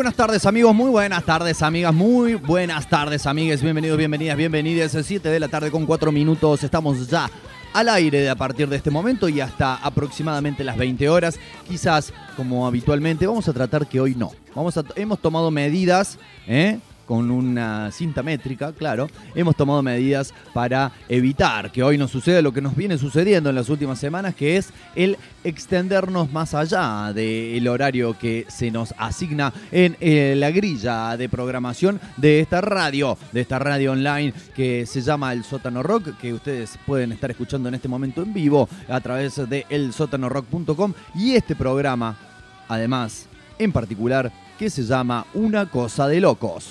buenas tardes amigos, muy buenas tardes amigas, muy buenas tardes amigues, bienvenidos, bienvenidas, bienvenidas, 7 de la tarde con 4 minutos, estamos ya al aire a partir de este momento y hasta aproximadamente las 20 horas, quizás como habitualmente, vamos a tratar que hoy no, vamos a, hemos tomado medidas, ¿eh? Con una cinta métrica, claro, hemos tomado medidas para evitar que hoy nos suceda lo que nos viene sucediendo en las últimas semanas, que es el extendernos más allá del horario que se nos asigna en eh, la grilla de programación de esta radio, de esta radio online que se llama El Sótano Rock, que ustedes pueden estar escuchando en este momento en vivo a través de elsótanorock.com y este programa, además, en particular, que se llama Una Cosa de Locos.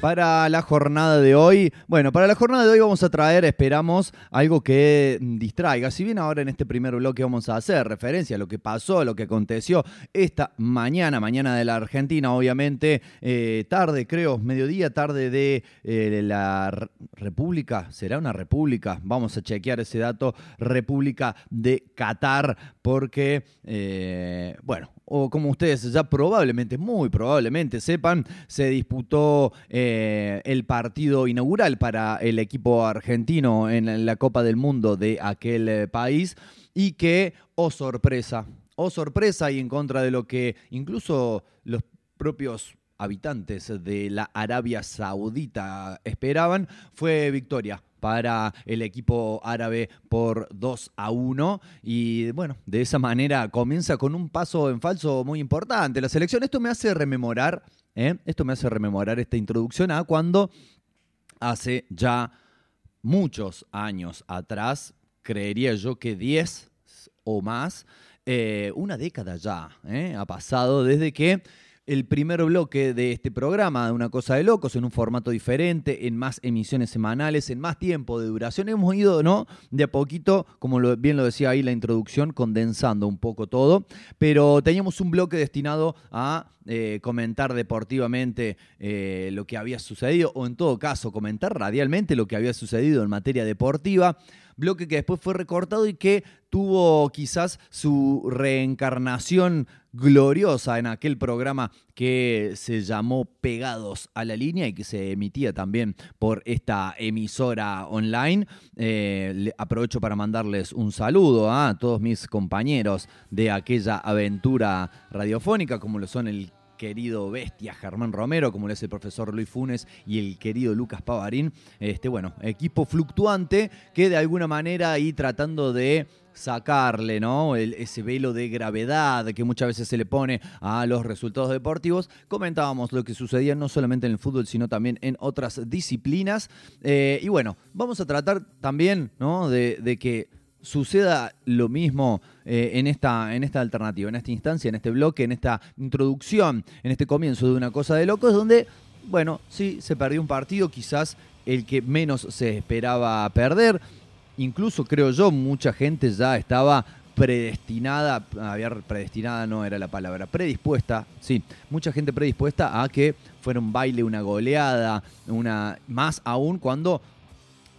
Para la jornada de hoy, bueno, para la jornada de hoy vamos a traer, esperamos, algo que distraiga. Si bien ahora en este primer bloque vamos a hacer referencia a lo que pasó, a lo que aconteció esta mañana, mañana de la Argentina, obviamente, eh, tarde, creo, mediodía, tarde de eh, la República, ¿será una República? Vamos a chequear ese dato, República de Qatar, porque, eh, bueno, o como ustedes ya probablemente, muy probablemente sepan, se disputó eh, el partido inaugural para el equipo argentino en la Copa del Mundo de aquel eh, país y que, oh sorpresa, oh sorpresa y en contra de lo que incluso los propios habitantes de la Arabia Saudita esperaban, fue victoria para el equipo árabe por 2 a 1 y bueno, de esa manera comienza con un paso en falso muy importante la selección. Esto me hace rememorar, ¿eh? esto me hace rememorar esta introducción a cuando hace ya muchos años atrás, creería yo que 10 o más, eh, una década ya ¿eh? ha pasado desde que el primer bloque de este programa, de Una Cosa de Locos, en un formato diferente, en más emisiones semanales, en más tiempo de duración. Hemos ido, ¿no? De a poquito, como bien lo decía ahí la introducción, condensando un poco todo, pero teníamos un bloque destinado a eh, comentar deportivamente eh, lo que había sucedido, o en todo caso, comentar radialmente lo que había sucedido en materia deportiva bloque que después fue recortado y que tuvo quizás su reencarnación gloriosa en aquel programa que se llamó Pegados a la línea y que se emitía también por esta emisora online. Eh, aprovecho para mandarles un saludo a todos mis compañeros de aquella aventura radiofónica, como lo son el querido bestia Germán Romero, como lo es el profesor Luis Funes y el querido Lucas Pavarín. Este, bueno, equipo fluctuante que de alguna manera ahí tratando de sacarle ¿no? ese velo de gravedad que muchas veces se le pone a los resultados deportivos. Comentábamos lo que sucedía no solamente en el fútbol, sino también en otras disciplinas. Eh, y bueno, vamos a tratar también ¿no? de que suceda lo mismo eh, en, esta, en esta alternativa, en esta instancia, en este bloque, en esta introducción, en este comienzo de una cosa de locos, donde, bueno, sí, se perdió un partido, quizás el que menos se esperaba perder. Incluso creo yo, mucha gente ya estaba predestinada, había predestinada no era la palabra, predispuesta, sí, mucha gente predispuesta a que fuera un baile, una goleada, una más aún cuando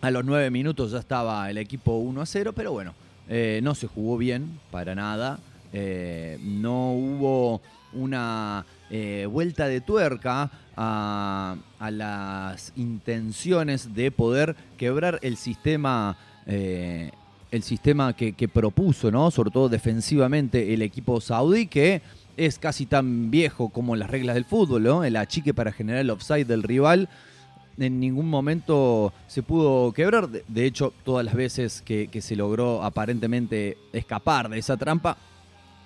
a los nueve minutos ya estaba el equipo 1 a 0, pero bueno, eh, no se jugó bien para nada. Eh, no hubo una eh, vuelta de tuerca a, las intenciones de poder quebrar el sistema. El sistema que, propuso, ¿no? Sobre todo defensivamente, el equipo saudí, que es casi tan viejo como las reglas del fútbol. El achique para generar el offside del rival en ningún momento se pudo quebrar. De hecho, todas las veces que, se logró aparentemente escapar de esa trampa,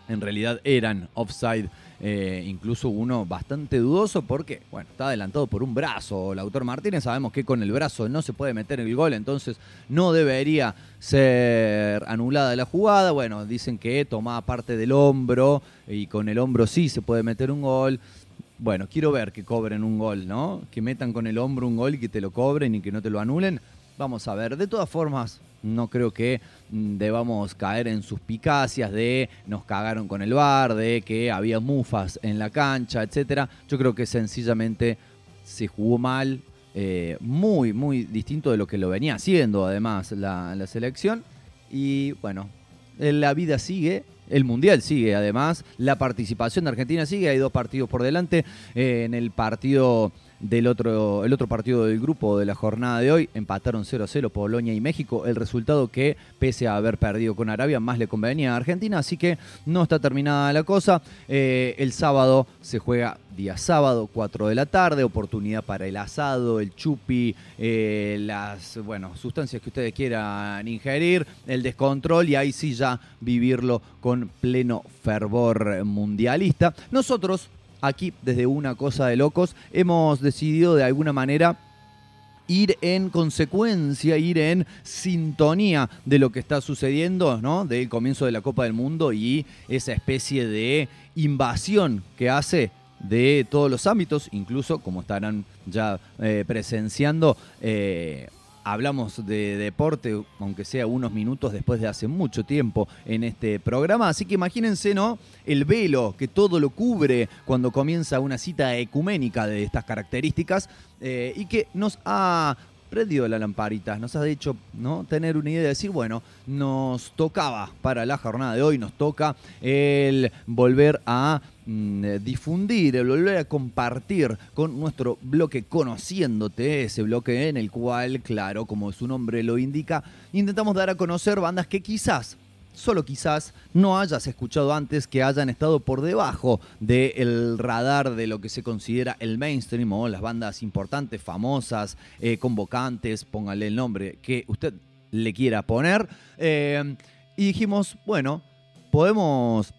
en realidad eran offside. Eh, incluso uno bastante dudoso porque, bueno, está adelantado por un brazo. El autor Martínez sabemos que con el brazo no se puede meter el gol, entonces no debería ser anulada la jugada. Bueno, dicen que tomaba parte del hombro y con el hombro sí se puede meter un gol bueno, quiero ver que cobren un gol, ¿no? Que metan con el hombro un gol y que te lo cobren y que no te lo anulen. Vamos a ver. De todas formas, no creo que mm, debamos caer en suspicacias de nos cagaron con el bar, de que había mufas en la cancha, etcétera. Yo creo que sencillamente se jugó mal, eh, muy, muy distinto de lo que lo venía haciendo además la, la selección. Y bueno, la vida sigue el Mundial sigue, además, la participación de Argentina sigue, hay dos partidos por delante. Eh, en el partido del otro, el otro partido del grupo de la jornada de hoy, empataron 0 a 0 Polonia y México, el resultado que, pese a haber perdido con Arabia, más le convenía a Argentina, así que no está terminada la cosa. Eh, el sábado se juega día sábado, 4 de la tarde, oportunidad para el asado, el chupi, eh, las bueno, sustancias que ustedes quieran ingerir, el descontrol y ahí sí ya vivirlo con pleno fervor mundialista. Nosotros, aquí, desde una cosa de locos, hemos decidido de alguna manera ir en consecuencia, ir en sintonía de lo que está sucediendo, ¿no? Del comienzo de la Copa del Mundo y esa especie de invasión que hace de todos los ámbitos, incluso como estarán ya eh, presenciando, eh, hablamos de deporte, aunque sea unos minutos después de hace mucho tiempo en este programa. Así que imagínense, ¿no? El velo que todo lo cubre cuando comienza una cita ecuménica de estas características eh, y que nos ha prendido la lamparita, nos ha dicho ¿no? tener una idea de decir, bueno, nos tocaba para la jornada de hoy, nos toca el volver a mm, difundir, el volver a compartir con nuestro bloque Conociéndote, ese bloque en el cual, claro, como su nombre lo indica, intentamos dar a conocer bandas que quizás solo quizás no hayas escuchado antes que hayan estado por debajo del radar de lo que se considera el mainstream o las bandas importantes, famosas, eh, convocantes, póngale el nombre que usted le quiera poner. Eh, y dijimos, bueno, podemos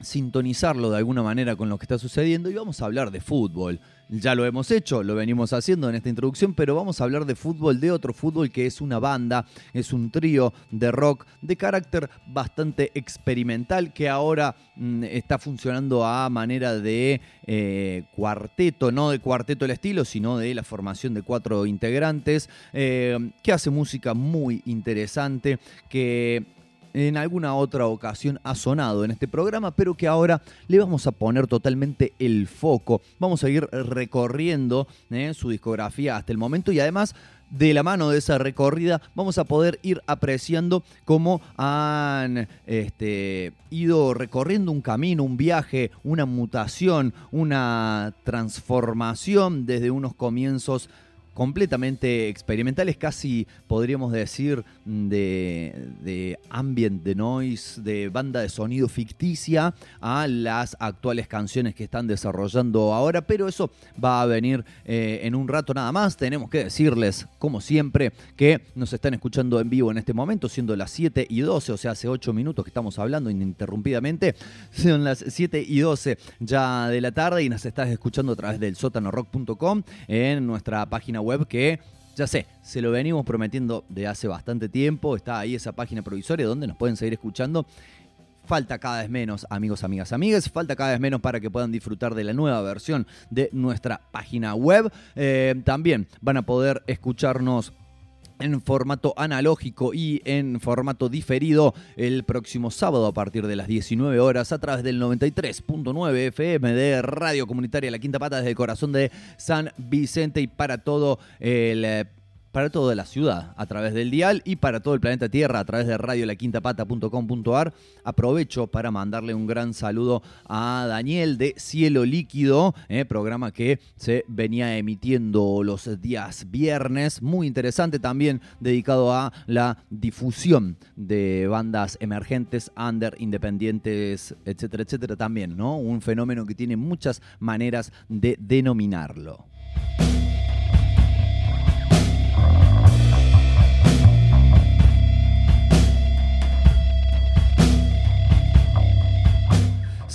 sintonizarlo de alguna manera con lo que está sucediendo y vamos a hablar de fútbol. Ya lo hemos hecho, lo venimos haciendo en esta introducción, pero vamos a hablar de fútbol, de otro fútbol que es una banda, es un trío de rock de carácter bastante experimental que ahora mm, está funcionando a manera de eh, cuarteto, no de cuarteto el estilo, sino de la formación de cuatro integrantes, eh, que hace música muy interesante, que en alguna otra ocasión ha sonado en este programa, pero que ahora le vamos a poner totalmente el foco. Vamos a ir recorriendo eh, su discografía hasta el momento y además de la mano de esa recorrida vamos a poder ir apreciando cómo han este, ido recorriendo un camino, un viaje, una mutación, una transformación desde unos comienzos completamente experimentales, casi podríamos decir de, de, ambient, de noise, de banda de sonido ficticia a las actuales canciones que están desarrollando ahora, pero eso va a venir eh, en un rato nada más. Tenemos que decirles, como siempre, que nos están escuchando en vivo en este momento, siendo las 7 y 12, o sea, hace 8 minutos que estamos hablando ininterrumpidamente, son las 7 y 12 ya de la tarde y nos estás escuchando a través del sótanorock.com en nuestra página web que ya sé, se lo venimos prometiendo de hace bastante tiempo. Está ahí esa página provisoria donde nos pueden seguir escuchando. Falta cada vez menos, amigos, amigas, amigas. Falta cada vez menos para que puedan disfrutar de la nueva versión de nuestra página web. Eh, también van a poder escucharnos en formato analógico y en formato diferido el próximo sábado a partir de las 19 horas a través del 93.9 FM de Radio Comunitaria La Quinta Pata desde el corazón de San Vicente y para todo el eh, para toda la ciudad a través del dial y para todo el planeta Tierra a través de radiolaquintapata.com.ar. Aprovecho para mandarle un gran saludo a Daniel de Cielo Líquido, eh, programa que se venía emitiendo los días viernes, muy interesante también dedicado a la difusión de bandas emergentes, under, independientes, etcétera, etcétera también, ¿no? Un fenómeno que tiene muchas maneras de denominarlo.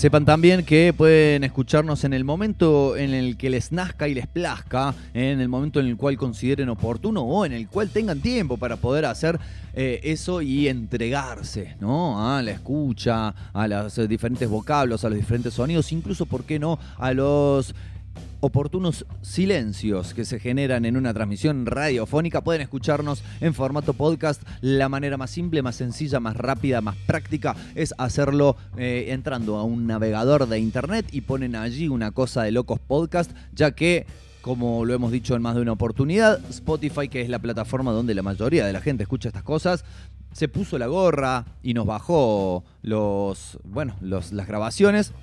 Sepan también que pueden escucharnos en el momento en el que les nazca y les plazca, en el momento en el cual consideren oportuno o en el cual tengan tiempo para poder hacer eh, eso y entregarse ¿no? a la escucha, a los diferentes vocablos, a los diferentes sonidos, incluso, ¿por qué no?, a los oportunos silencios que se generan en una transmisión radiofónica. Pueden escucharnos en formato podcast. La manera más simple, más sencilla, más rápida, más práctica es hacerlo eh, entrando a un navegador de internet y ponen allí una cosa de locos podcast, ya que como lo hemos dicho en más de una oportunidad, Spotify, que es la plataforma donde la mayoría de la gente escucha estas cosas, se puso la gorra y nos bajó los, bueno, las grabaciones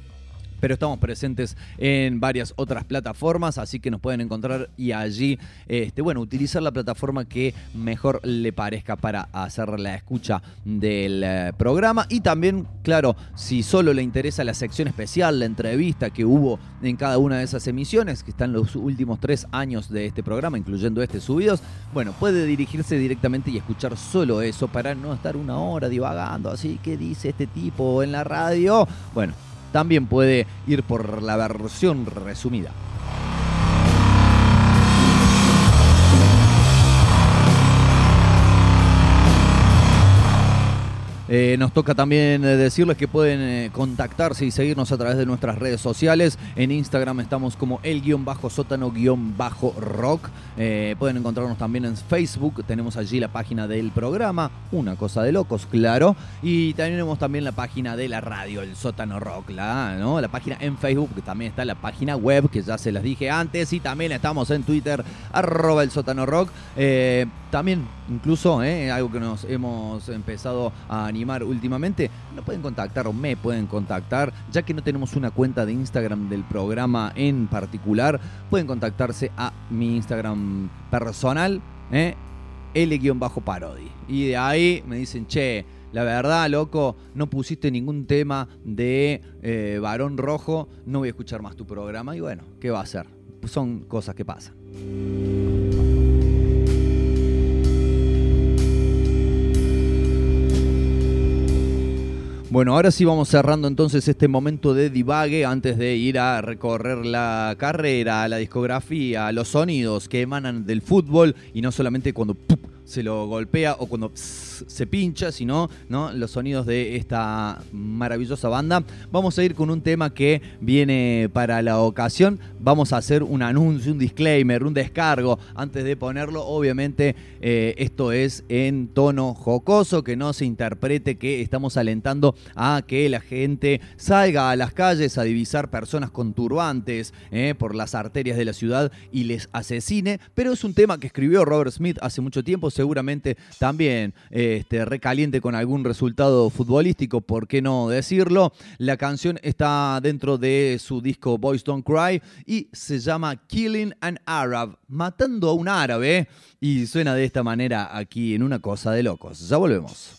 pero estamos presentes en varias otras plataformas, así que nos pueden encontrar y allí, este, bueno, utilizar la plataforma que mejor le parezca para hacer la escucha del eh, programa. Y también, claro, si solo le interesa la sección especial, la entrevista que hubo en cada una de esas emisiones, que están los últimos tres años de este programa, incluyendo este subidos, bueno, puede dirigirse directamente y escuchar solo eso para no estar una hora divagando así, ¿qué dice este tipo en la radio? Bueno, también puede ir por la versión resumida. Eh, nos toca también eh, decirles que pueden eh, contactarse y seguirnos a través de nuestras redes sociales. En Instagram estamos como el guion bajo sótano guion bajo rock. pueden encontrarnos también en Facebook. Tenemos allí la página del programa, una cosa de locos, claro. Y tenemos también la página de la radio, el sótano rock, la, ¿no? la página en Facebook, que también está la página web, que ya se las dije antes. Y también estamos en Twitter, arroba el sótano rock. También, incluso, algo que nos hemos empezado a animar últimamente, no pueden contactar o me pueden contactar, ya que no tenemos una cuenta de Instagram del programa en particular, pueden contactarse a mi Instagram personal, ¿eh? L-parody. Y de ahí me dicen, che, la verdad, loco, no pusiste ningún tema de eh, varón rojo, no voy a escuchar más tu programa. Y bueno, ¿qué va a hacer? Son cosas que pasan. Bueno, ahora sí vamos cerrando entonces este momento de divague antes de ir a recorrer la carrera, la discografía, los sonidos que emanan del fútbol y no solamente cuando se lo golpea o cuando se pincha, sino ¿no? los sonidos de esta maravillosa banda. Vamos a ir con un tema que viene para la ocasión. Vamos a hacer un anuncio, un disclaimer, un descargo antes de ponerlo. Obviamente eh, esto es en tono jocoso, que no se interprete que estamos alentando a que la gente salga a las calles a divisar personas con turbantes eh, por las arterias de la ciudad y les asesine. Pero es un tema que escribió Robert Smith hace mucho tiempo seguramente también este, recaliente con algún resultado futbolístico, ¿por qué no decirlo? La canción está dentro de su disco Boys Don't Cry y se llama Killing an Arab, matando a un árabe. Y suena de esta manera aquí en una cosa de locos. Ya volvemos.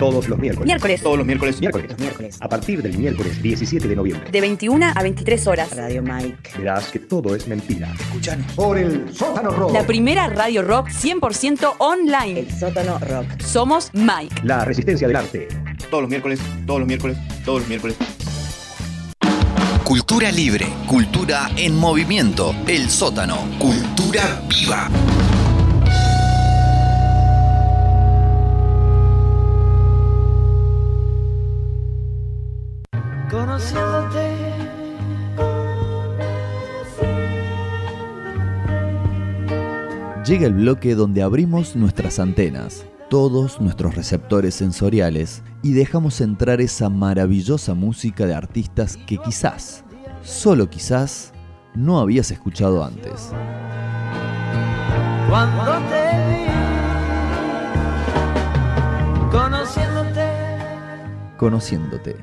Todos los miércoles. Miércoles. Todos los miércoles. Miércoles. Miércoles. A partir del miércoles 17 de noviembre. De 21 a 23 horas. Radio Mike. Verás que todo es mentira. Escuchanos. Por el sótano rock. La primera radio rock 100% online. El sótano rock. Somos Mike. La resistencia del arte. Todos los miércoles, todos los miércoles, todos los miércoles. Cultura libre, cultura en movimiento, el sótano, cultura viva. Llega el bloque donde abrimos nuestras antenas, todos nuestros receptores sensoriales y dejamos entrar esa maravillosa música de artistas que quizás, solo quizás, no habías escuchado antes. Cuando te vi, conociéndote. Conociéndote.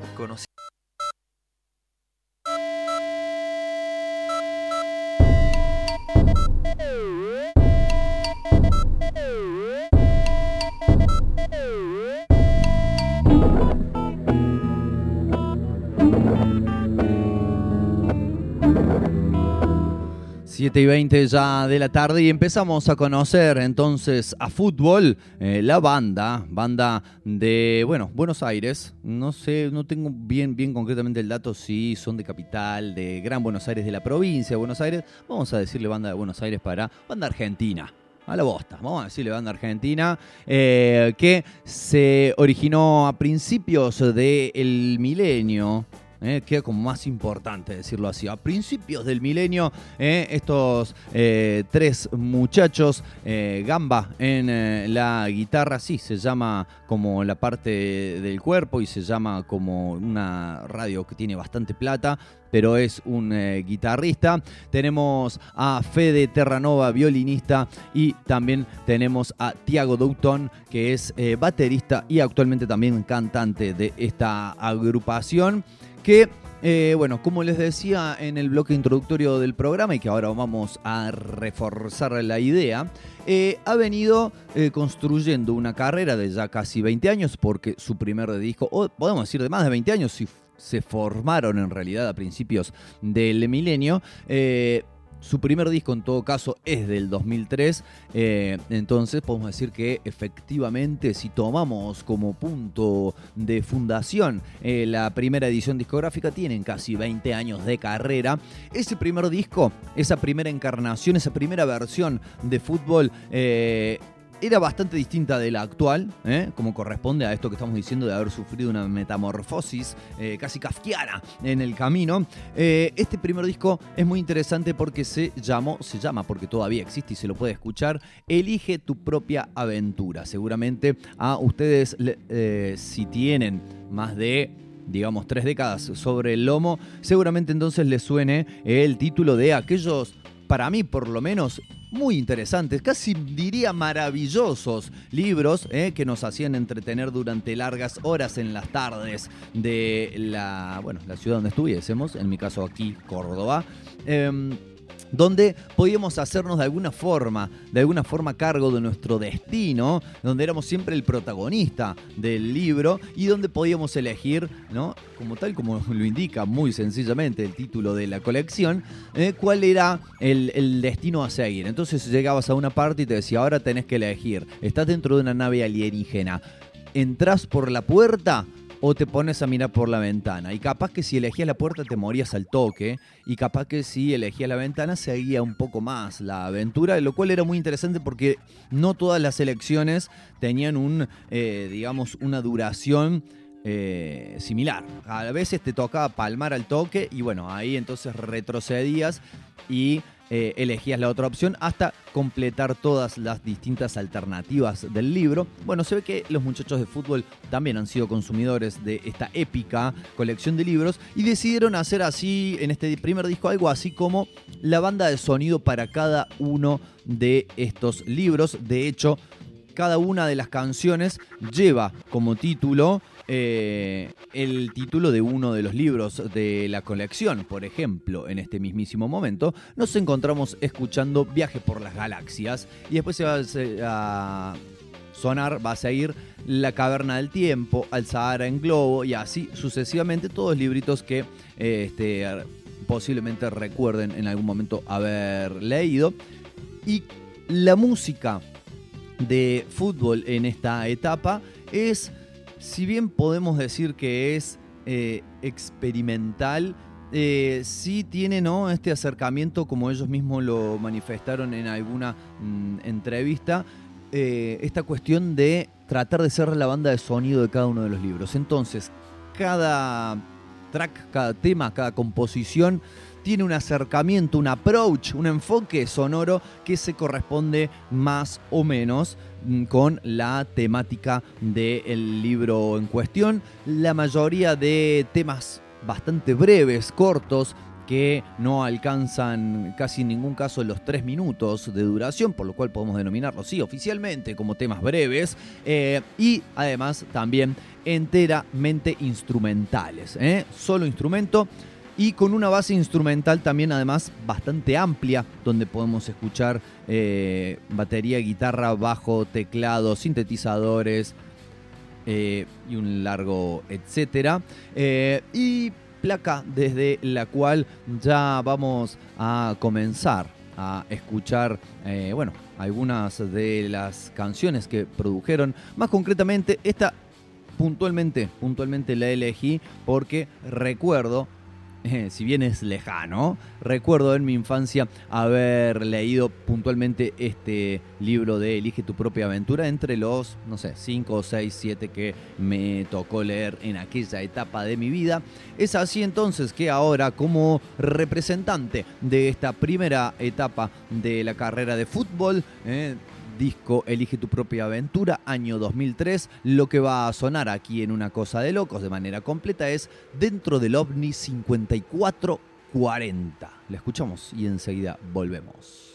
Siete y 20 ya de la tarde y empezamos a conocer entonces a fútbol, eh, la banda, banda de, bueno, Buenos Aires, no sé, no tengo bien, bien concretamente el dato si son de capital, de Gran Buenos Aires, de la provincia de Buenos Aires, vamos a decirle banda de Buenos Aires para banda argentina. A la bosta, vamos a decirle banda argentina, eh, que se originó a principios del milenio, eh, queda como más importante decirlo así. A principios del milenio, eh, estos eh, tres muchachos, eh, Gamba en la guitarra, sí, se llama como la parte del cuerpo y se llama como una radio que tiene bastante plata, pero es un guitarrista. Tenemos a Fede Terranova, violinista, y también tenemos a Tiago Douton, que es baterista y actualmente también cantante de esta agrupación que, eh, bueno, como les decía en el bloque introductorio del programa y que ahora vamos a reforzar la idea, eh, ha venido eh, construyendo una carrera de ya casi 20 años porque su primer disco, o podemos decir de más de 20 años, si se formaron en realidad a principios del milenio. Su primer disco en todo caso es del 2003, eh, entonces podemos decir que efectivamente si tomamos como punto de fundación eh, la primera edición discográfica, tienen casi 20 años de carrera. Ese primer disco, esa primera encarnación, esa primera versión de fútbol... eh, era bastante distinta de la actual, ¿eh? como corresponde a esto que estamos diciendo de haber sufrido una metamorfosis eh, casi kafkiana en el camino. Eh, este primer disco es muy interesante porque se llamó, se llama porque todavía existe y se lo puede escuchar, Elige tu propia aventura. Seguramente a ustedes, si tienen más de digamos, tres décadas sobre el lomo, seguramente entonces les suene el título de aquellos, para mí por lo menos, muy interesantes, casi diría maravillosos libros eh, que nos hacían entretener durante largas horas en las tardes de la, bueno, la ciudad donde estuviésemos, en mi caso aquí, Córdoba. Em, donde podíamos hacernos de alguna forma, de alguna forma cargo de nuestro destino, donde éramos siempre el protagonista del libro y donde podíamos elegir, ¿no? como tal como lo indica muy sencillamente el título de la colección, eh, cuál era el, destino a seguir. Entonces llegabas a una parte y te decía, ahora tenés que elegir, estás dentro de una nave alienígena, entras por la puerta o te pones a mirar por la ventana. Y capaz que si elegías la puerta te morías al toque. Y capaz que si elegías la ventana seguía un poco más la aventura. Lo cual era muy interesante porque no todas las elecciones tenían un, eh, digamos, una duración eh, similar. A veces te tocaba palmar al toque y bueno, ahí entonces retrocedías y eh, elegías la otra opción hasta completar todas las distintas alternativas del libro. Bueno, se ve que los muchachos de fútbol también han sido consumidores de esta épica colección de libros y decidieron hacer así en este primer disco algo así como la banda de sonido para cada uno de estos libros. De hecho, cada una de las canciones lleva como título eh, el título de uno de los libros de la colección. Por ejemplo, en este mismísimo momento nos encontramos escuchando Viaje por las Galaxias y después se va a sonar, va a seguir La Caverna del Tiempo, Al Sahara en Globo y así sucesivamente todos libritos que este, posiblemente recuerden en algún momento haber leído. Y la música de fútbol en esta etapa es si bien podemos decir que es eh, experimental, eh, sí tiene ¿no? este acercamiento, como ellos mismos lo manifestaron en alguna mm, entrevista, eh, esta cuestión de tratar de ser la banda de sonido de cada uno de los libros. Entonces, cada track, cada tema, cada composición tiene un acercamiento, un approach, un enfoque sonoro que se corresponde más o menos con la temática del libro en cuestión. La mayoría de temas bastante breves, cortos, que no alcanzan casi en ningún caso los tres minutos de duración, por lo cual podemos denominarlos, sí, oficialmente como temas breves, eh, y además también enteramente instrumentales, ¿eh? solo instrumento y con una base instrumental también además bastante amplia, donde podemos escuchar eh, batería, guitarra, bajo, teclado, sintetizadores eh, y un largo etcétera. Eh, y placa desde la cual ya vamos a comenzar a escuchar, bueno, algunas de las canciones que produjeron. Más concretamente, esta puntualmente, puntualmente la elegí porque recuerdo si bien es lejano, recuerdo en mi infancia haber leído puntualmente este libro de Elige tu propia aventura entre los, no sé, 5, 6, 7 que me tocó leer en aquella etapa de mi vida. Es así entonces que ahora como representante de esta primera etapa de la carrera de fútbol, eh, disco Elige tu propia aventura, año 2003. Lo que va a sonar aquí en Una Cosa de Locos de manera completa es Dentro del OVNI 5440. La escuchamos y enseguida volvemos.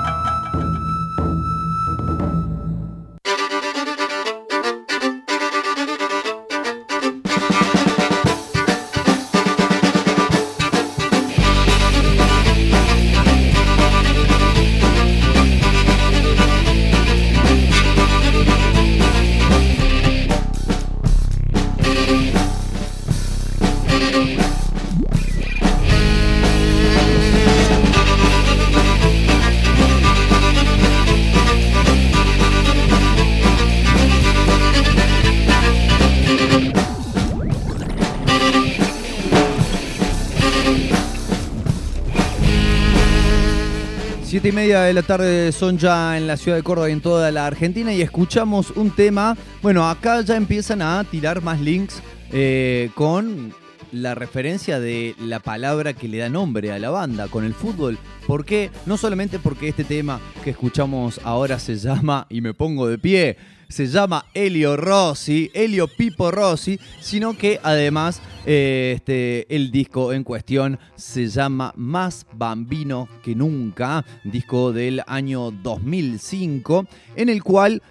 De la tarde son ya en la ciudad de Córdoba y en toda la Argentina y escuchamos un tema. Bueno, acá ya empiezan a tirar más links eh, con la referencia de la palabra que le da nombre a la banda, con el fútbol. ¿Por qué? No solamente porque este tema que escuchamos ahora se llama, y me pongo de pie, se llama Elio Rossi, Elio Pipo Rossi, sino que además eh, este, el disco en cuestión se llama Más Bambino que Nunca, disco del año 2005, en el cual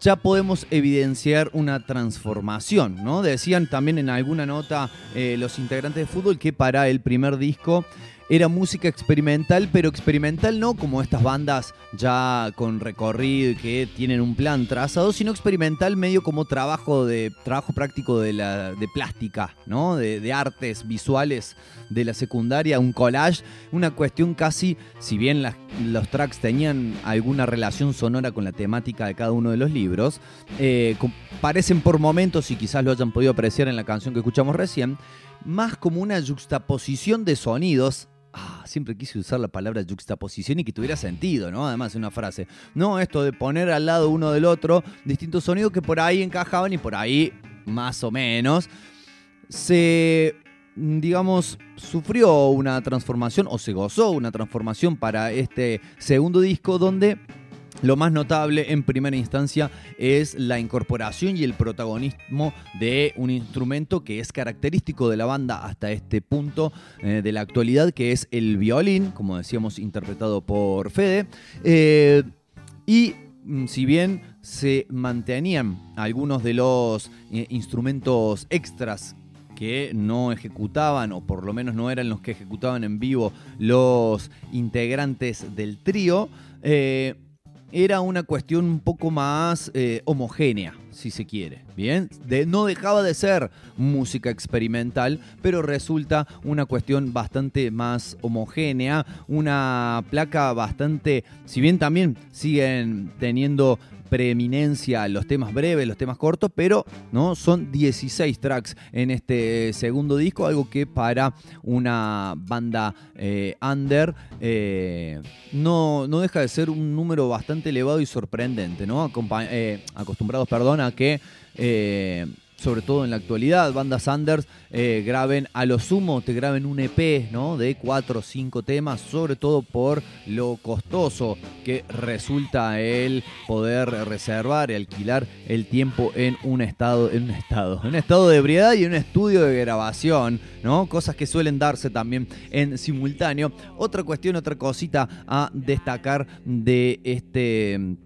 ya podemos evidenciar una transformación, ¿no? Decían también en alguna nota eh, los integrantes de fútbol que para el primer disco era música experimental, pero experimental no como estas bandas ya con recorrido que tienen un plan trazado, sino experimental medio como trabajo de trabajo práctico de la de plástica, ¿no? De, artes visuales de la secundaria, un collage, una cuestión casi, si bien los tracks tenían alguna relación sonora con la temática de cada uno de los libros, eh, parecen por momentos, y quizás lo hayan podido apreciar en la canción que escuchamos recién, más como una juxtaposición de sonidos. Ah, siempre quise usar la palabra juxtaposición y que tuviera sentido, ¿no? Además, una frase. No, esto de poner al lado uno del otro distintos sonidos que por ahí encajaban y por ahí más o menos. Se, digamos, sufrió una transformación o se gozó una transformación para este segundo disco donde lo más notable en primera instancia es la incorporación y el protagonismo de un instrumento que es característico de la banda hasta este punto eh, de la actualidad, que es el violín, como decíamos, interpretado por Fede. Eh, y mm, si bien se mantenían algunos de los eh, instrumentos extras que no ejecutaban, o por lo menos no eran los que ejecutaban en vivo los integrantes del trío, era una cuestión un poco más eh, homogénea, si se quiere. Bien, de, no dejaba de ser música experimental, pero resulta una cuestión bastante más homogénea, una placa bastante, si bien también siguen teniendo preeminencia los temas breves, los temas cortos, pero no son 16 tracks en este segundo disco, algo que para una banda eh, under eh, no, no deja de ser un número bastante elevado y sorprendente, ¿no? Eh, acostumbrados, a que sobre todo en la actualidad, bandas Anders eh, graben a lo sumo, te graben un EP ¿no? de cuatro o cinco temas, sobre todo por lo costoso que resulta el poder reservar y alquilar el tiempo en un estado, en un estado, en un estado de ebriedad y en un estudio de grabación, ¿no? Cosas que suelen darse también en simultáneo. Otra cuestión, otra cosita a destacar de este mm,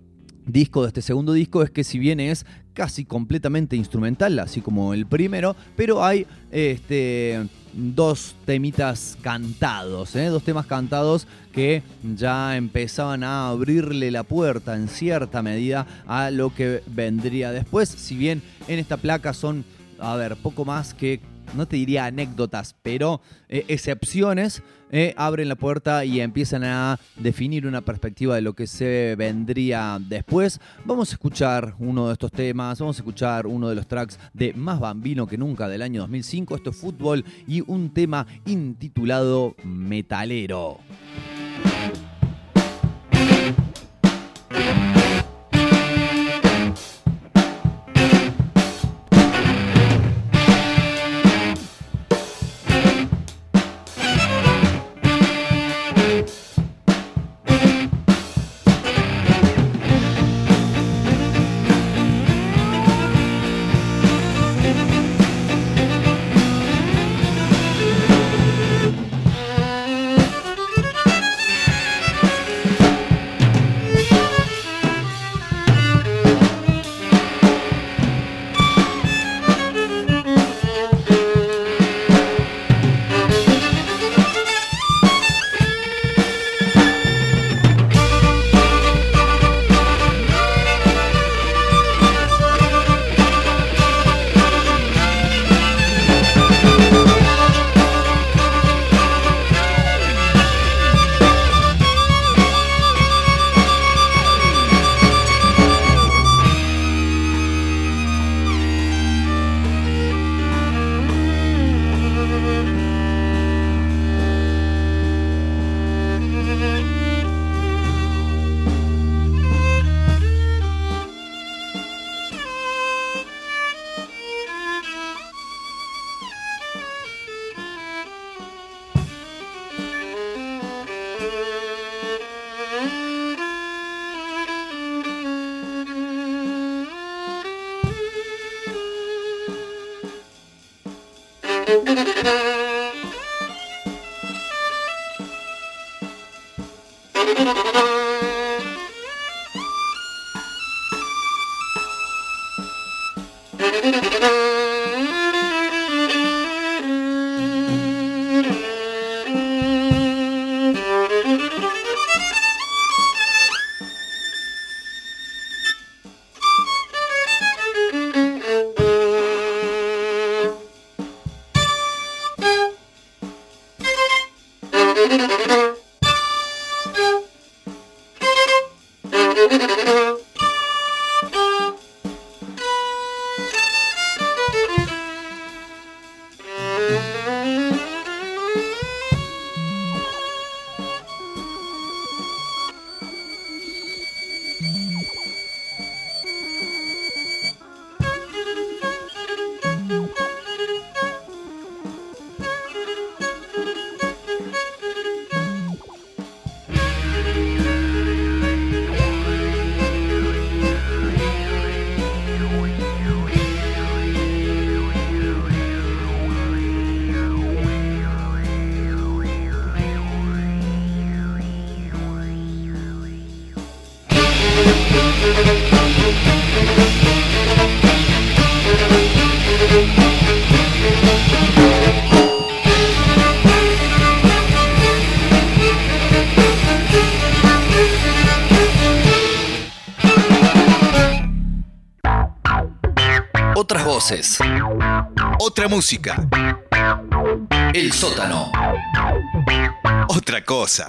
disco, de este segundo disco, es que si bien es casi completamente instrumental, así como el primero, pero hay este, dos temitas cantados, ¿eh? dos temas cantados que ya empezaban a abrirle la puerta en cierta medida a lo que vendría después, si bien en esta placa son, a ver, poco más que no te diría anécdotas, pero eh, excepciones, eh, abren la puerta y empiezan a definir una perspectiva de lo que se vendría después. Vamos a escuchar uno de estos temas, vamos a escuchar uno de los tracks de Más Bambino que Nunca del año 2005. Esto es fútbol y un tema intitulado Metalero. Otras voces. Otra música. El sótano. Otra cosa.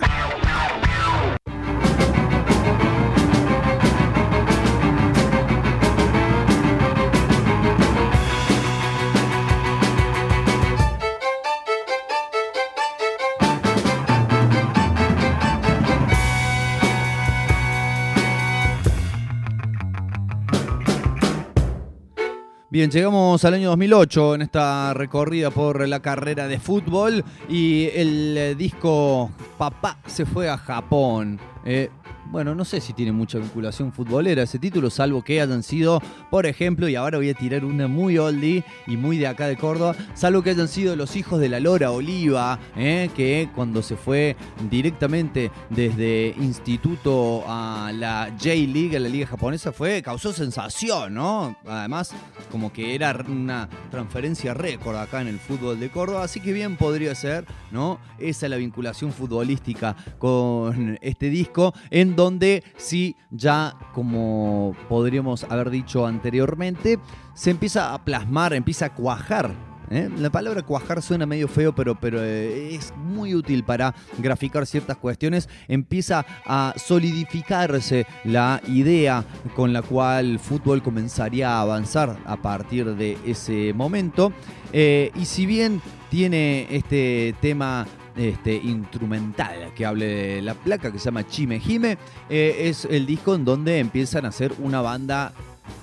Bien, llegamos al año 2008 en esta recorrida por la carrera de fútbol y el disco Papá se fue a Japón. Eh, bueno, no sé si tiene mucha vinculación futbolera ese título, salvo que hayan sido, por ejemplo, y ahora voy a tirar una muy oldie y muy de acá de Córdoba, salvo que hayan sido los hijos de la Lora Oliva, eh, que cuando se fue directamente desde instituto a la J-League, a la liga japonesa, fue, causó sensación, ¿no? Además, como que era una transferencia récord acá en el fútbol de Córdoba, así que bien podría ser, ¿no? Esa es la vinculación futbolística con este disco, en donde sí, ya como podríamos haber dicho anteriormente, se empieza a plasmar, empieza a cuajar. ¿eh? La palabra cuajar suena medio feo, pero, pero eh, es muy útil para graficar ciertas cuestiones. Empieza a solidificarse la idea con la cual el fútbol comenzaría a avanzar a partir de ese momento. Eh, y si bien tiene este tema este, instrumental que hable de la placa que se llama Chime Jime, eh, es el disco en donde empiezan a hacer una banda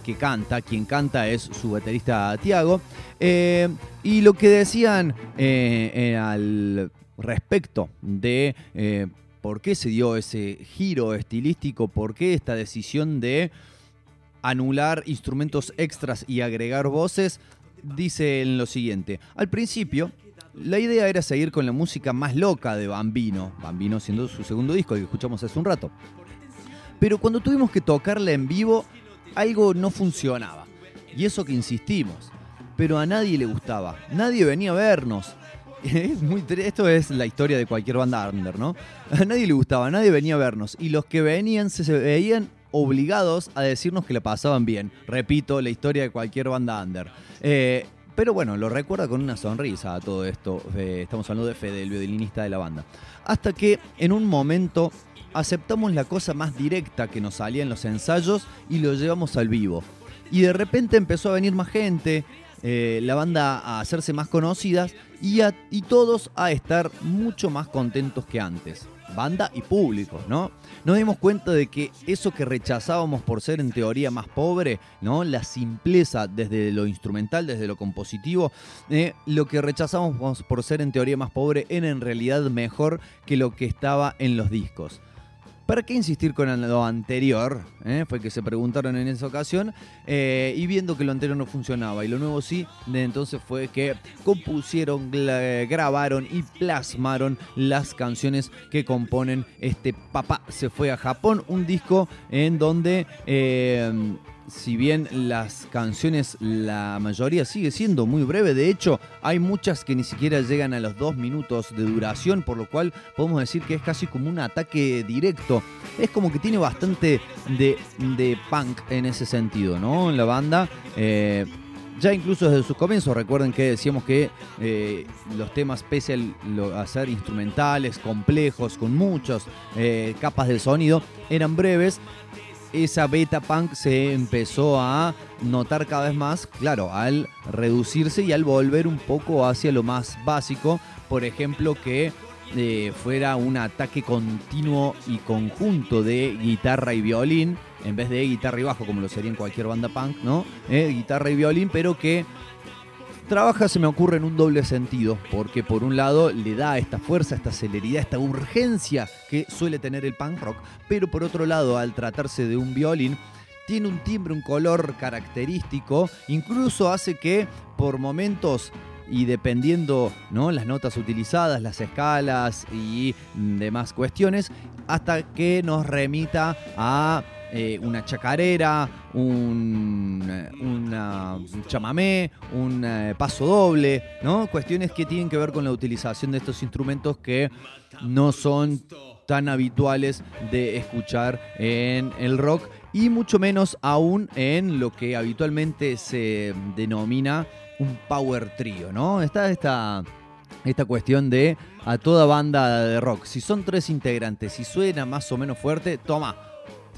que canta, quien canta es su baterista Tiago, eh, y lo que decían eh, al respecto de por qué se dio ese giro estilístico, por qué esta decisión de anular instrumentos extras y agregar voces, dicen lo siguiente. Al principio, la idea era seguir con la música más loca de Bambino, Bambino siendo su segundo disco que escuchamos hace un rato. Pero cuando tuvimos que tocarla en vivo, algo no funcionaba. Y eso que insistimos. Pero a nadie le gustaba. Nadie venía a vernos. Es muy esto es la historia de cualquier banda under, ¿no? A nadie le gustaba, nadie venía a vernos. Y los que venían se veían obligados a decirnos que la pasaban bien. Repito, la historia de cualquier banda under. Eh, pero bueno, lo recuerda con una sonrisa a todo esto. Estamos hablando de Fede, el violinista de la banda. Hasta que en un momento aceptamos la cosa más directa que nos salía en los ensayos y lo llevamos al vivo. Y de repente empezó a venir más gente, eh, la banda a hacerse más conocidas y todos a estar mucho más contentos que antes. Banda y público, ¿no? Nos dimos cuenta de que eso que rechazábamos por ser en teoría más pobre, ¿no? La simpleza desde lo instrumental, desde lo compositivo, eh, lo que rechazábamos por ser en teoría más pobre era en realidad mejor que lo que estaba en los discos. ¿Para qué insistir con lo anterior? eh? Fue que se preguntaron en esa ocasión. eh, y viendo que lo anterior no funcionaba y lo nuevo sí, de entonces fue que compusieron, grabaron y plasmaron las canciones que componen este Papá se fue a Japón. Un disco en donde. eh, si bien las canciones, la mayoría sigue siendo muy breve, de hecho hay muchas que ni siquiera llegan a los dos minutos de duración, por lo cual podemos decir que es casi como un ataque directo. Es como que tiene bastante de, de punk en ese sentido, ¿no? En la banda. eh, ya incluso desde sus comienzos, recuerden que decíamos que eh, los temas, pese a ser instrumentales, complejos, con muchas capas de sonido, eran breves esa beta punk se empezó a notar cada vez más, claro, al reducirse y al volver un poco hacia lo más básico, por ejemplo, que eh, fuera un ataque continuo y conjunto de guitarra y violín, en vez de guitarra y bajo, como lo sería en cualquier banda punk, ¿no? Eh, guitarra y violín, pero que trabaja, se me ocurre, en un doble sentido, porque por un lado le da esta fuerza, esta celeridad, esta urgencia que suele tener el punk rock, pero por otro lado, al tratarse de un violín, tiene un timbre, un color característico, incluso hace que por momentos y dependiendo ¿no? las notas utilizadas, las escalas y demás cuestiones, hasta que nos remita a eh, una chacarera, un, eh, una- un chamamé, un eh, paso doble, ¿no? Cuestiones que tienen que ver con la utilización de estos instrumentos que no son tan habituales de escuchar en el rock y mucho menos aún en lo que habitualmente se denomina un power trio, ¿no? Está esta, esta cuestión de a toda banda de rock, si son tres integrantes y suena más o menos fuerte, toma,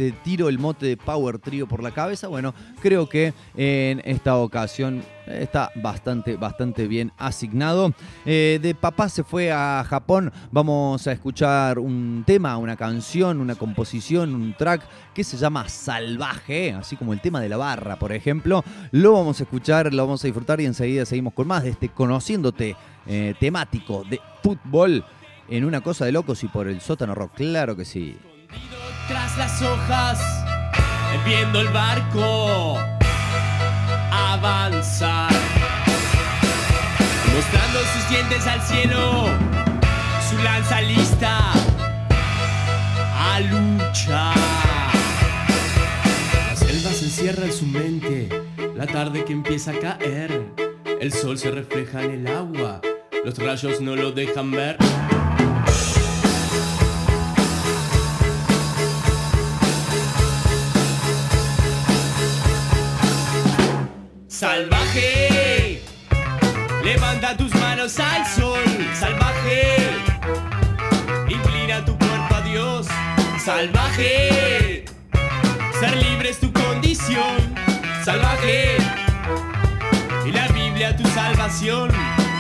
te tiro el mote de Power Trio por la cabeza. Bueno, creo que en esta ocasión está bastante, bastante bien asignado. Eh, de papá se fue a Japón. Vamos a escuchar un tema, una canción, una composición, un track que se llama Salvaje, así como el tema de la barra, por ejemplo. Lo vamos a escuchar, lo vamos a disfrutar y enseguida seguimos con más de este Conociéndote eh, temático de fútbol en una cosa de locos y por el sótano rock. Claro que sí. Tras las hojas, viendo el barco avanzar, mostrando sus dientes al cielo, su lanza lista a luchar. La selva se encierra en su mente, la tarde que empieza a caer, el sol se refleja en el agua, los rayos no lo dejan ver. Salvaje, ser libre es tu condición. Salvaje, y la Biblia tu salvación.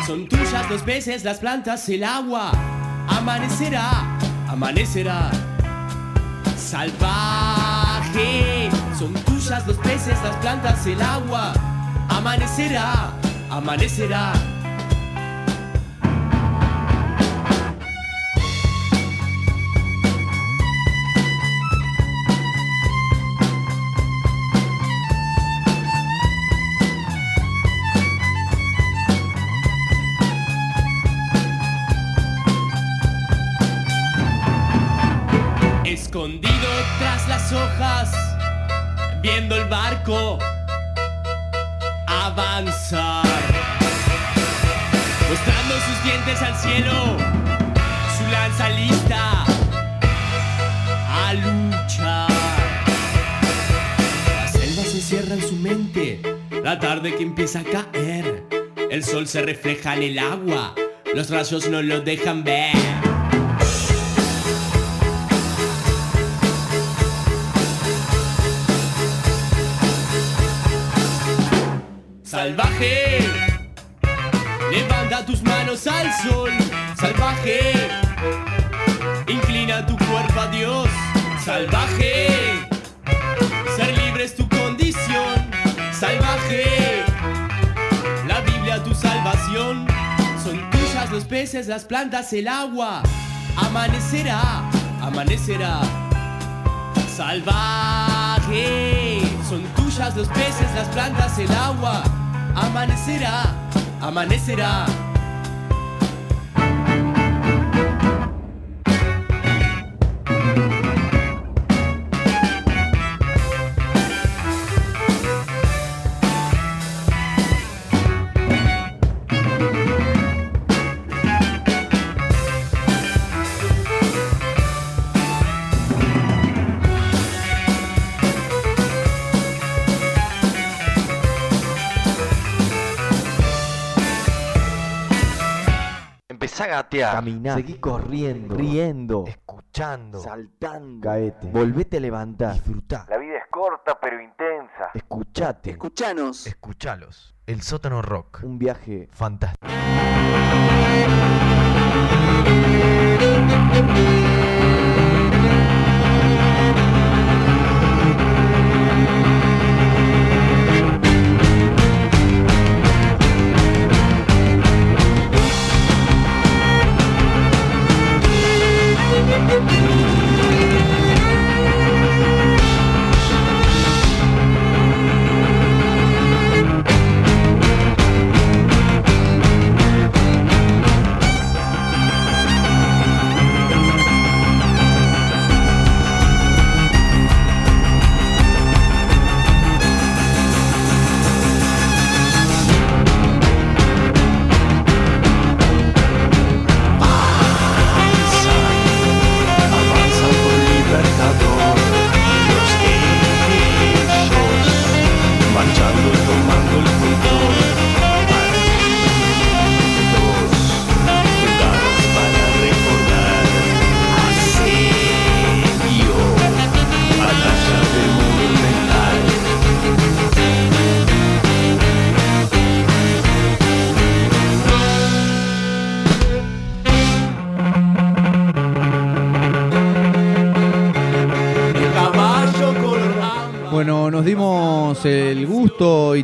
Son tuyas los peces, las plantas, el agua. Amanecerá, amanecerá. Salvaje, son tuyas los peces, las plantas, el agua. Amanecerá, amanecerá. Empieza a caer, el sol se refleja en el agua, los rayos no lo dejan ver. Salvaje, levanta tus manos al sol. Salvaje, inclina tu cuerpo a Dios. Salvaje, Los peces, las plantas, el agua. Amanecerá, amanecerá. Salvaje, son tuyas los peces, las plantas, el agua. Amanecerá, amanecerá. A gatear, Caminá. seguí corriendo, riendo, escuchando, saltando, caete, volvete a levantar, disfrutá. La vida es corta pero intensa. escuchate, Escuchanos. Escuchalos. El sótano rock. un viaje Fantástico.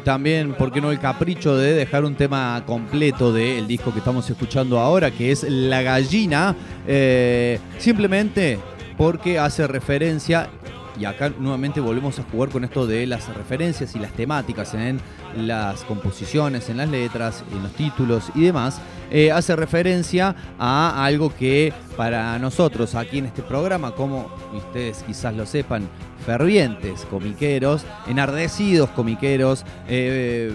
También, ¿por qué no el capricho de dejar un tema completo del disco que estamos escuchando ahora, que es La Gallina, eh, simplemente porque hace referencia, y acá nuevamente volvemos a jugar con esto de las referencias y las temáticas en las composiciones, en las letras, en los títulos y demás, eh, hace referencia a algo que para nosotros aquí en este programa, como ustedes quizás lo sepan, fervientes comiqueros, enardecidos comiqueros, eh,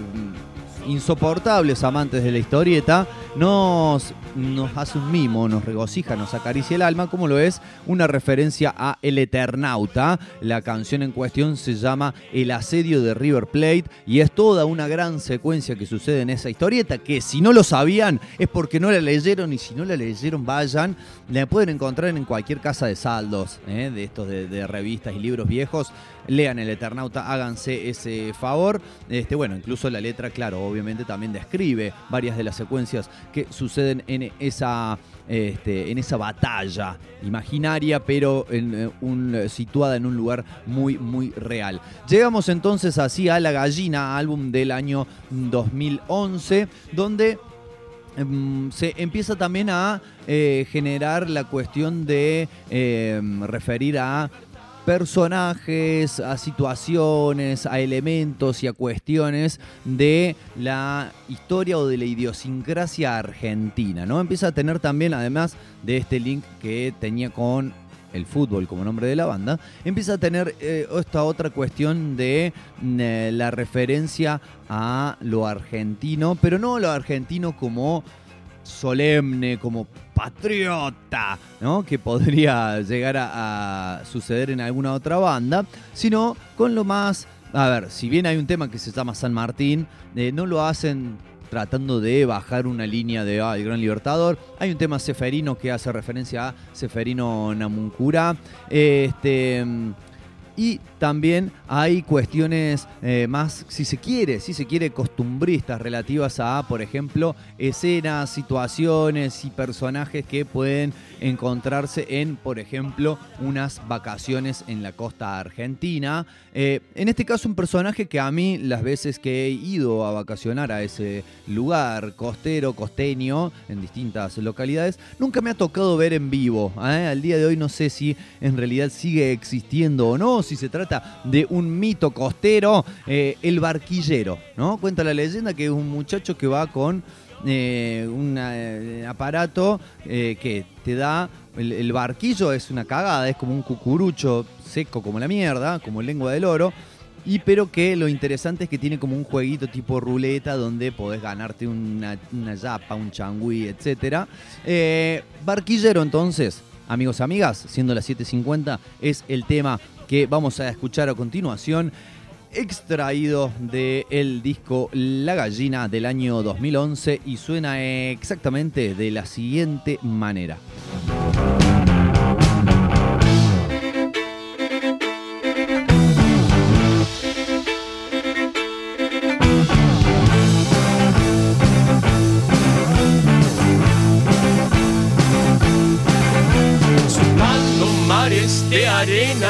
insoportables amantes de la historieta, nos, nos hace un mimo, nos regocija, nos acaricia el alma, como lo es una referencia a El Eternauta. La canción en cuestión se llama El asedio de River Plate y es toda una gran secuencia que sucede en esa historieta que si no lo sabían es porque no la leyeron y si no la leyeron vayan, la pueden encontrar en cualquier casa de saldos, ¿eh? de estos de, de revistas y libros viejos. Lean El Eternauta, háganse ese favor. Este, bueno, incluso la letra, claro, obviamente también describe varias de las secuencias que suceden en esa, este, en esa batalla imaginaria, pero eh, situada en un lugar muy, muy real. Llegamos entonces así a La Gallina, álbum del año 2011, donde em, se empieza también a eh, generar la cuestión de em, referir a personajes, a situaciones, a elementos y a cuestiones de la historia o de la idiosincrasia argentina, ¿no? Empieza a tener también, además de este link que tenía con el fútbol como nombre de la banda, empieza a tener eh, esta otra cuestión de mm, eh, la referencia a lo argentino, pero no lo argentino como solemne, como patriota, ¿no? Que podría llegar a, a suceder en alguna otra banda, sino con lo más. A ver, si bien hay un tema que se llama San Martín, eh, no lo hacen tratando de bajar una línea de ah, el Gran Libertador. Hay un tema seferino que hace referencia a Seferino Namuncurá. Este. Y también hay cuestiones eh, más, si se quiere, si se quiere, costumbristas relativas a, por ejemplo, escenas, situaciones y personajes que pueden encontrarse en, por ejemplo, unas vacaciones en la costa argentina. Eh, en este caso, un personaje que a mí, las veces que he ido a vacacionar a ese lugar costero, costeño, en distintas localidades, nunca me ha tocado ver en vivo. ¿eh? Al día de hoy no sé si en realidad sigue existiendo o no, si se trata de un mito costero, eh, el barquillero, ¿no? Cuenta la leyenda que es un muchacho que va con eh, un eh, aparato que te da. El, el barquillo es una cagada, es como un cucurucho seco como la mierda, como lengua del oro. Y pero que lo interesante es que tiene como un jueguito tipo ruleta donde podés ganarte una, una yapa, un changüí, etc. barquillero entonces, amigos, amigas, siendo las 7.50, es el tema que vamos a escuchar a continuación extraído del disco La Gallina del año 2011 y suena exactamente de la siguiente manera.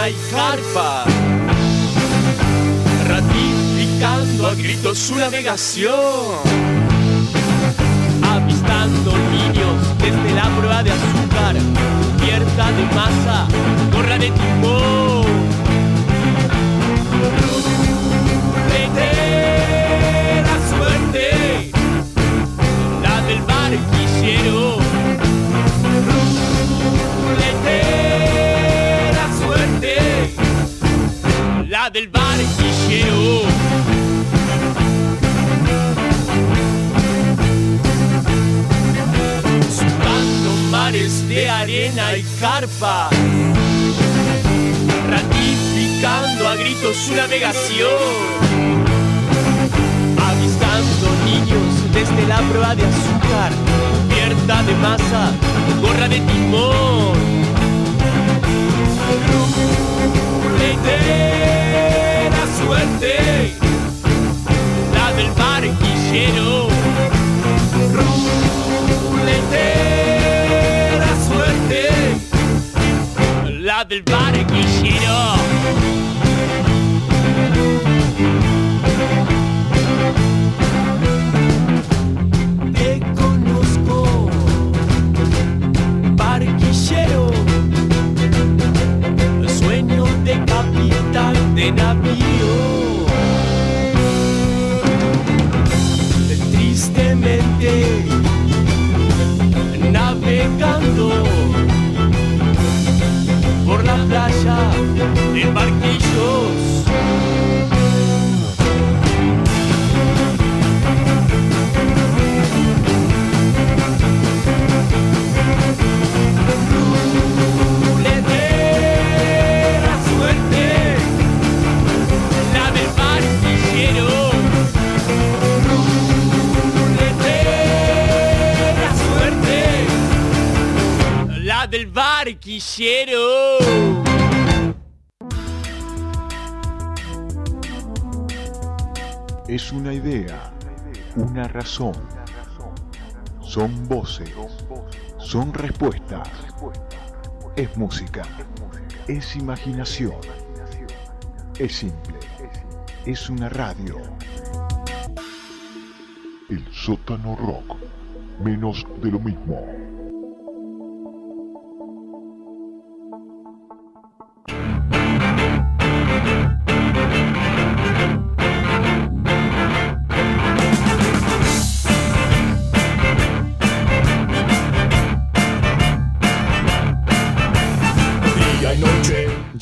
Arena y carpa. Ratificando a gritos su navegación. Avistando niños desde la prueba de azúcar. Cubierta de masa, gorra de timón de arena y carpa, ratificando a gritos su navegación. Avistando niños desde la prueba de azúcar, cubierta de masa, gorra de timón. Rulete la suerte, la del barquillero. Rulete la del barquillero. Te razón. Son voces, son respuestas. Es música, es imaginación. Es simple, es una radio. El sótano rock, menos de lo mismo.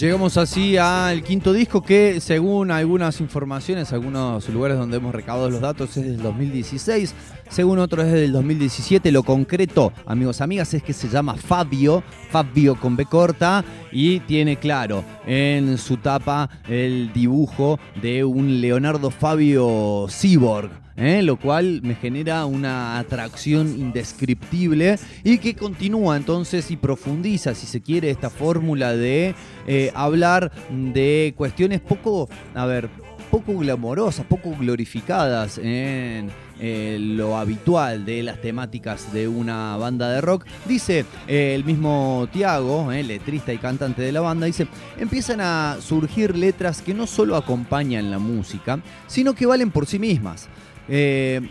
Llegamos así al quinto disco que según algunas informaciones, algunos lugares donde hemos recabado los datos es del 2016, según otros es del 2017. Lo concreto, amigos, amigas, es que se llama Fabio, Fabio con B corta y tiene claro en su tapa el dibujo de un Leonardo Fabio Cyborg. ¿Eh? lo cual me genera una atracción indescriptible y que continúa entonces y profundiza, si se quiere, esta fórmula de eh, hablar de cuestiones poco, a ver, poco glamorosas, poco glorificadas en eh, lo habitual de las temáticas de una banda de rock. Dice el mismo Tiago, letrista y cantante de la banda, dice, empiezan a surgir letras que no solo acompañan la música, sino que valen por sí mismas. Eh,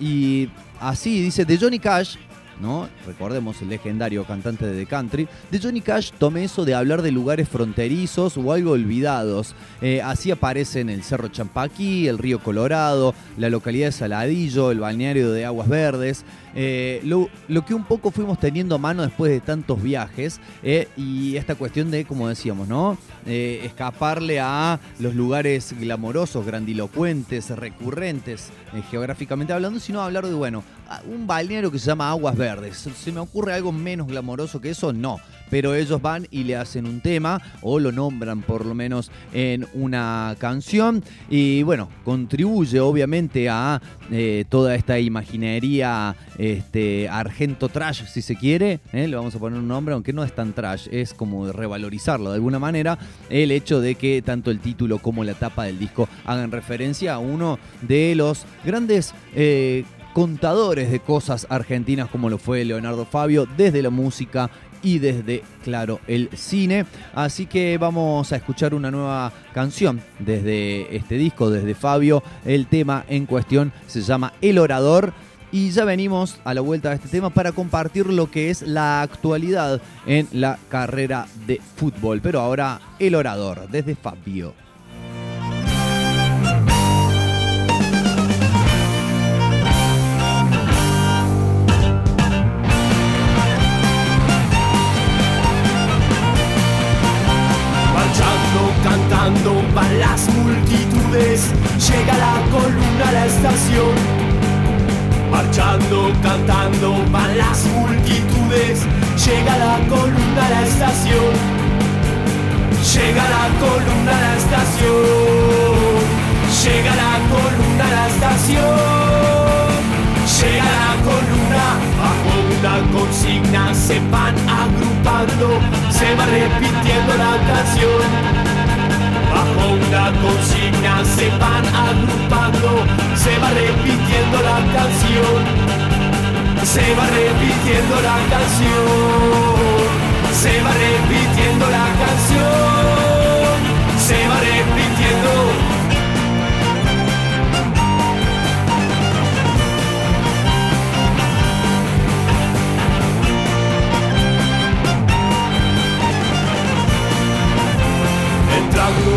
y así dice, de Johnny Cash, ¿no? Recordemos el legendario cantante de The Country. De Johnny Cash tomé eso de hablar de lugares fronterizos o algo olvidados. Eh, así aparecen el Cerro Champaquí, el Río Colorado, la localidad de Saladillo, el balneario de Aguas Verdes. Eh, lo, que un poco fuimos teniendo a mano después de tantos viajes eh, y esta cuestión de, como decíamos, ¿no? Escaparle a los lugares glamorosos, grandilocuentes, recurrentes, geográficamente hablando, sino hablar de, bueno, un balneario que se llama Aguas Verdes. ¿Se me ocurre algo menos glamoroso que eso? No. Pero ellos van y le hacen un tema o lo nombran por lo menos en una canción y bueno, contribuye obviamente a eh, toda esta imaginería este, argento trash, si se quiere, ¿eh? le vamos a poner un nombre, aunque no es tan trash, es como revalorizarlo de alguna manera, el hecho de que tanto el título como la tapa del disco hagan referencia a uno de los grandes... eh, contadores de cosas argentinas como lo fue Leonardo Fabio desde la música y desde, claro, el cine. Así que vamos a escuchar una nueva canción desde este disco, desde Fabio. El tema en cuestión se llama El Orador. Y ya venimos a la vuelta de este tema para compartir lo que es la actualidad en la carrera de fútbol. Pero ahora El Orador, desde Fabio. Se va repitiendo la canción. Bajo una consigna se van agrupando, se va repitiendo la canción. Se va repitiendo la canción. Se va repitiendo la canción.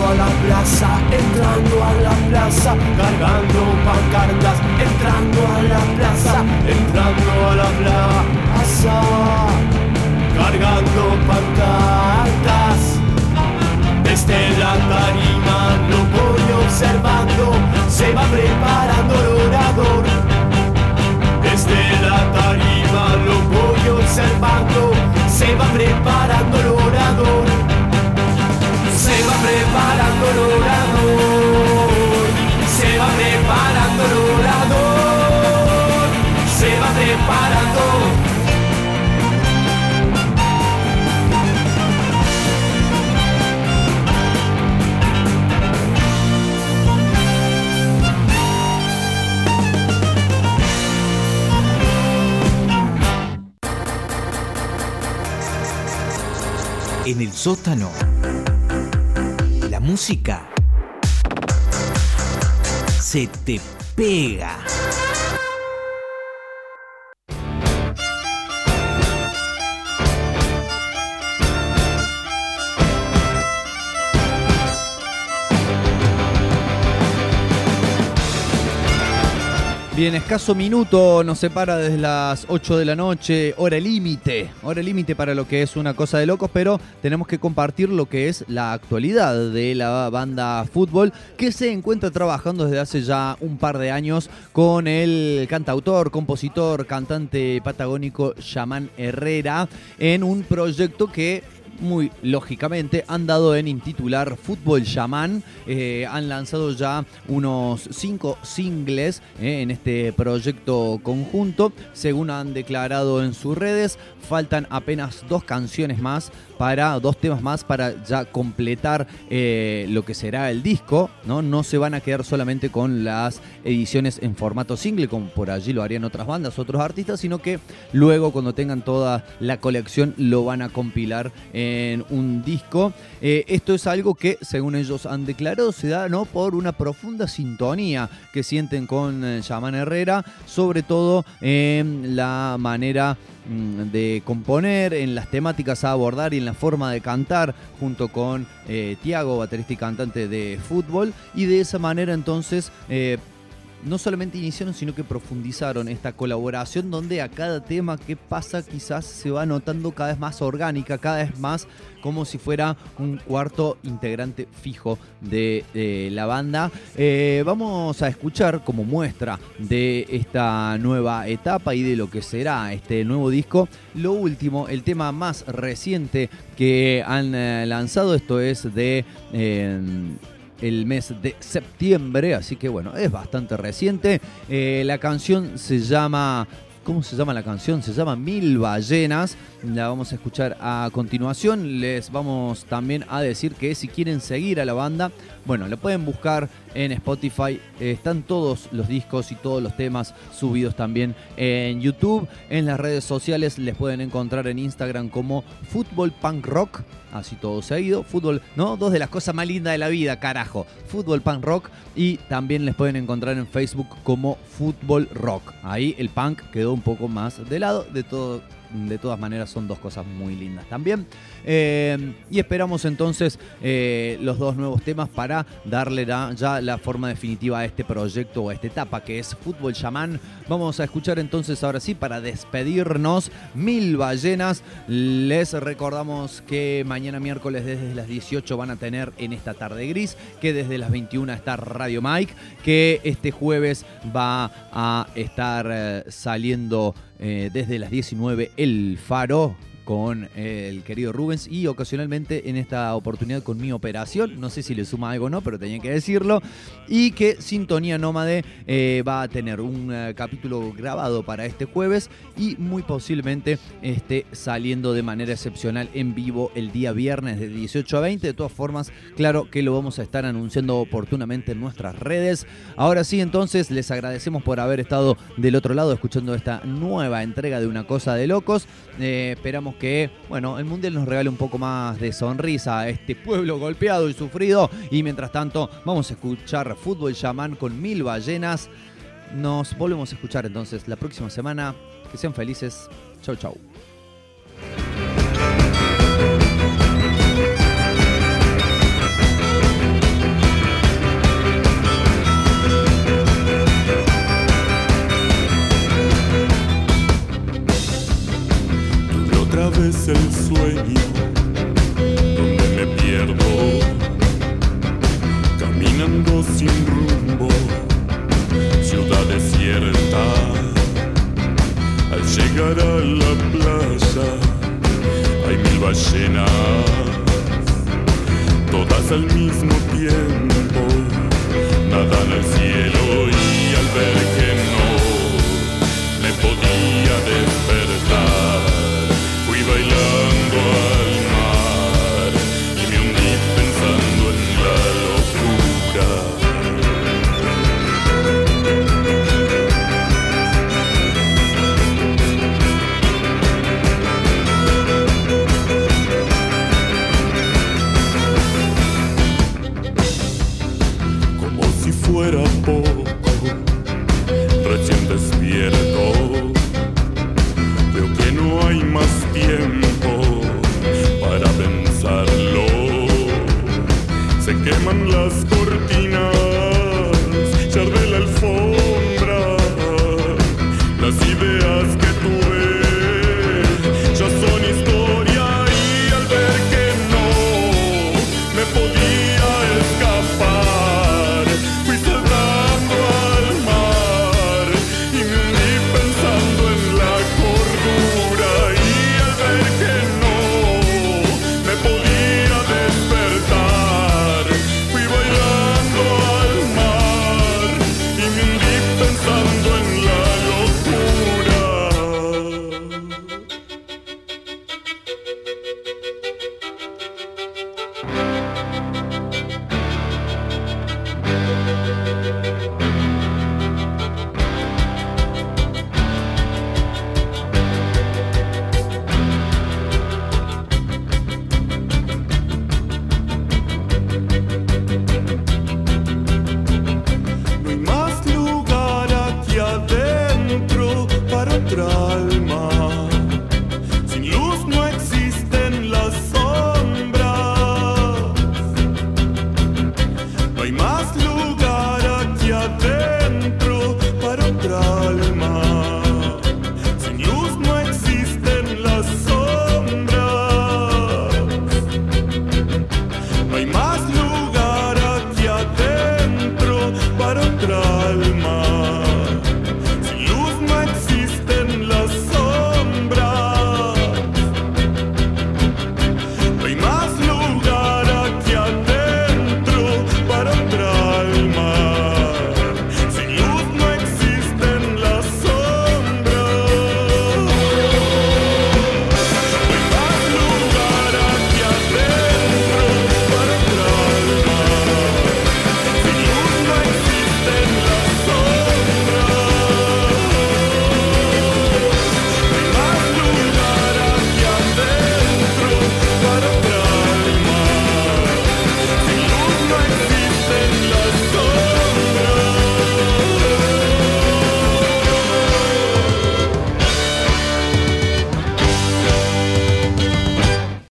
A la plaza, entrando a la plaza, cargando pancartas, entrando a la plaza, entrando a la plaza, cargando pancartas. Desde la tarima lo voy observando, se va preparando el orador. Desde la tarima lo voy observando, se va preparando el orador. Se va preparando el orador. Se va preparando el orador. Se va preparando. En el sótano. Música se te pega. Bien, escaso minuto nos separa desde las 8 de la noche, hora límite, hora límite para lo que es una cosa de locos, pero tenemos que compartir lo que es la actualidad de la banda fútbol que se encuentra trabajando desde hace ya un par de años con el cantautor, compositor, cantante patagónico Yaman Herrera en un proyecto que muy lógicamente, han dado en intitular Fútbol Shaman. Eh, han lanzado ya unos cinco singles eh, en este proyecto conjunto. Según han declarado en sus redes, faltan apenas dos canciones más para dos temas más para ya completar eh, lo que será el disco, ¿no? No se van a quedar solamente con las ediciones en formato single, como por allí lo harían otras bandas, otros artistas, sino que luego cuando tengan toda la colección lo van a compilar en un disco. Eh, esto es algo que, según ellos han declarado, se da ¿no? por una profunda sintonía que sienten con eh, Yaman Herrera, sobre todo en la manera de componer, en las temáticas a abordar y en la forma de cantar, junto con eh, Tiago, baterista y cantante de fútbol, y de esa manera entonces eh, no solamente iniciaron, sino que profundizaron esta colaboración donde a cada tema que pasa quizás se va notando cada vez más orgánica, cada vez más como si fuera un cuarto integrante fijo de, la banda. Eh, vamos a escuchar como muestra de esta nueva etapa y de lo que será este nuevo disco, lo último, el tema más reciente que han eh, lanzado, esto es de... eh, el mes de septiembre, así que bueno, es bastante reciente. La canción se llama... ¿Cómo se llama la canción? Se llama Mil Ballenas. La vamos a escuchar a continuación. Les vamos también a decir que si quieren seguir a la banda, bueno, lo pueden buscar en Spotify. Están todos los discos y todos los temas subidos también en YouTube. En las redes sociales les pueden encontrar en Instagram como Fútbol Punk Rock. Así todo seguido. Fútbol, ¿no? Dos de las cosas más lindas de la vida, carajo. Fútbol Punk Rock. Y también les pueden encontrar en Facebook como Fútbol Rock. Ahí el punk quedó un poco más de lado. De todo de todas maneras son dos cosas muy lindas también. Eh, y esperamos entonces eh, los dos nuevos temas para darle ya la forma definitiva a este proyecto o a esta etapa que es Fútbol Shaman. Vamos a escuchar entonces ahora sí para despedirnos Mil Ballenas. Les recordamos que mañana miércoles desde las 18 van a tener en esta tarde gris, que desde las 21 está Radio Mike, que este jueves va a estar eh, saliendo desde las 19 El Faro con eh, el querido Rubens y ocasionalmente en esta oportunidad con mi operación, no sé si le suma algo o no, pero tenía que decirlo, y que Sintonía Nómade eh, va a tener un eh, capítulo grabado para este jueves y muy posiblemente esté saliendo de manera excepcional en vivo el día viernes de 18 a 20, de todas formas, claro que lo vamos a estar anunciando oportunamente en nuestras redes. Ahora sí, entonces les agradecemos por haber estado del otro lado escuchando esta nueva entrega de Una Cosa de Locos. Esperamos que, bueno, el Mundial nos regale un poco más de sonrisa a este pueblo golpeado y sufrido. Y mientras tanto, vamos a escuchar Fútbol Chamán con mil ballenas. Nos volvemos a escuchar entonces la próxima semana. Que sean felices. Chau, chau. Llegar a la playa hay mil ballenas, todas al mismo tiempo, nadan al cielo y al ver que no me podía despertar.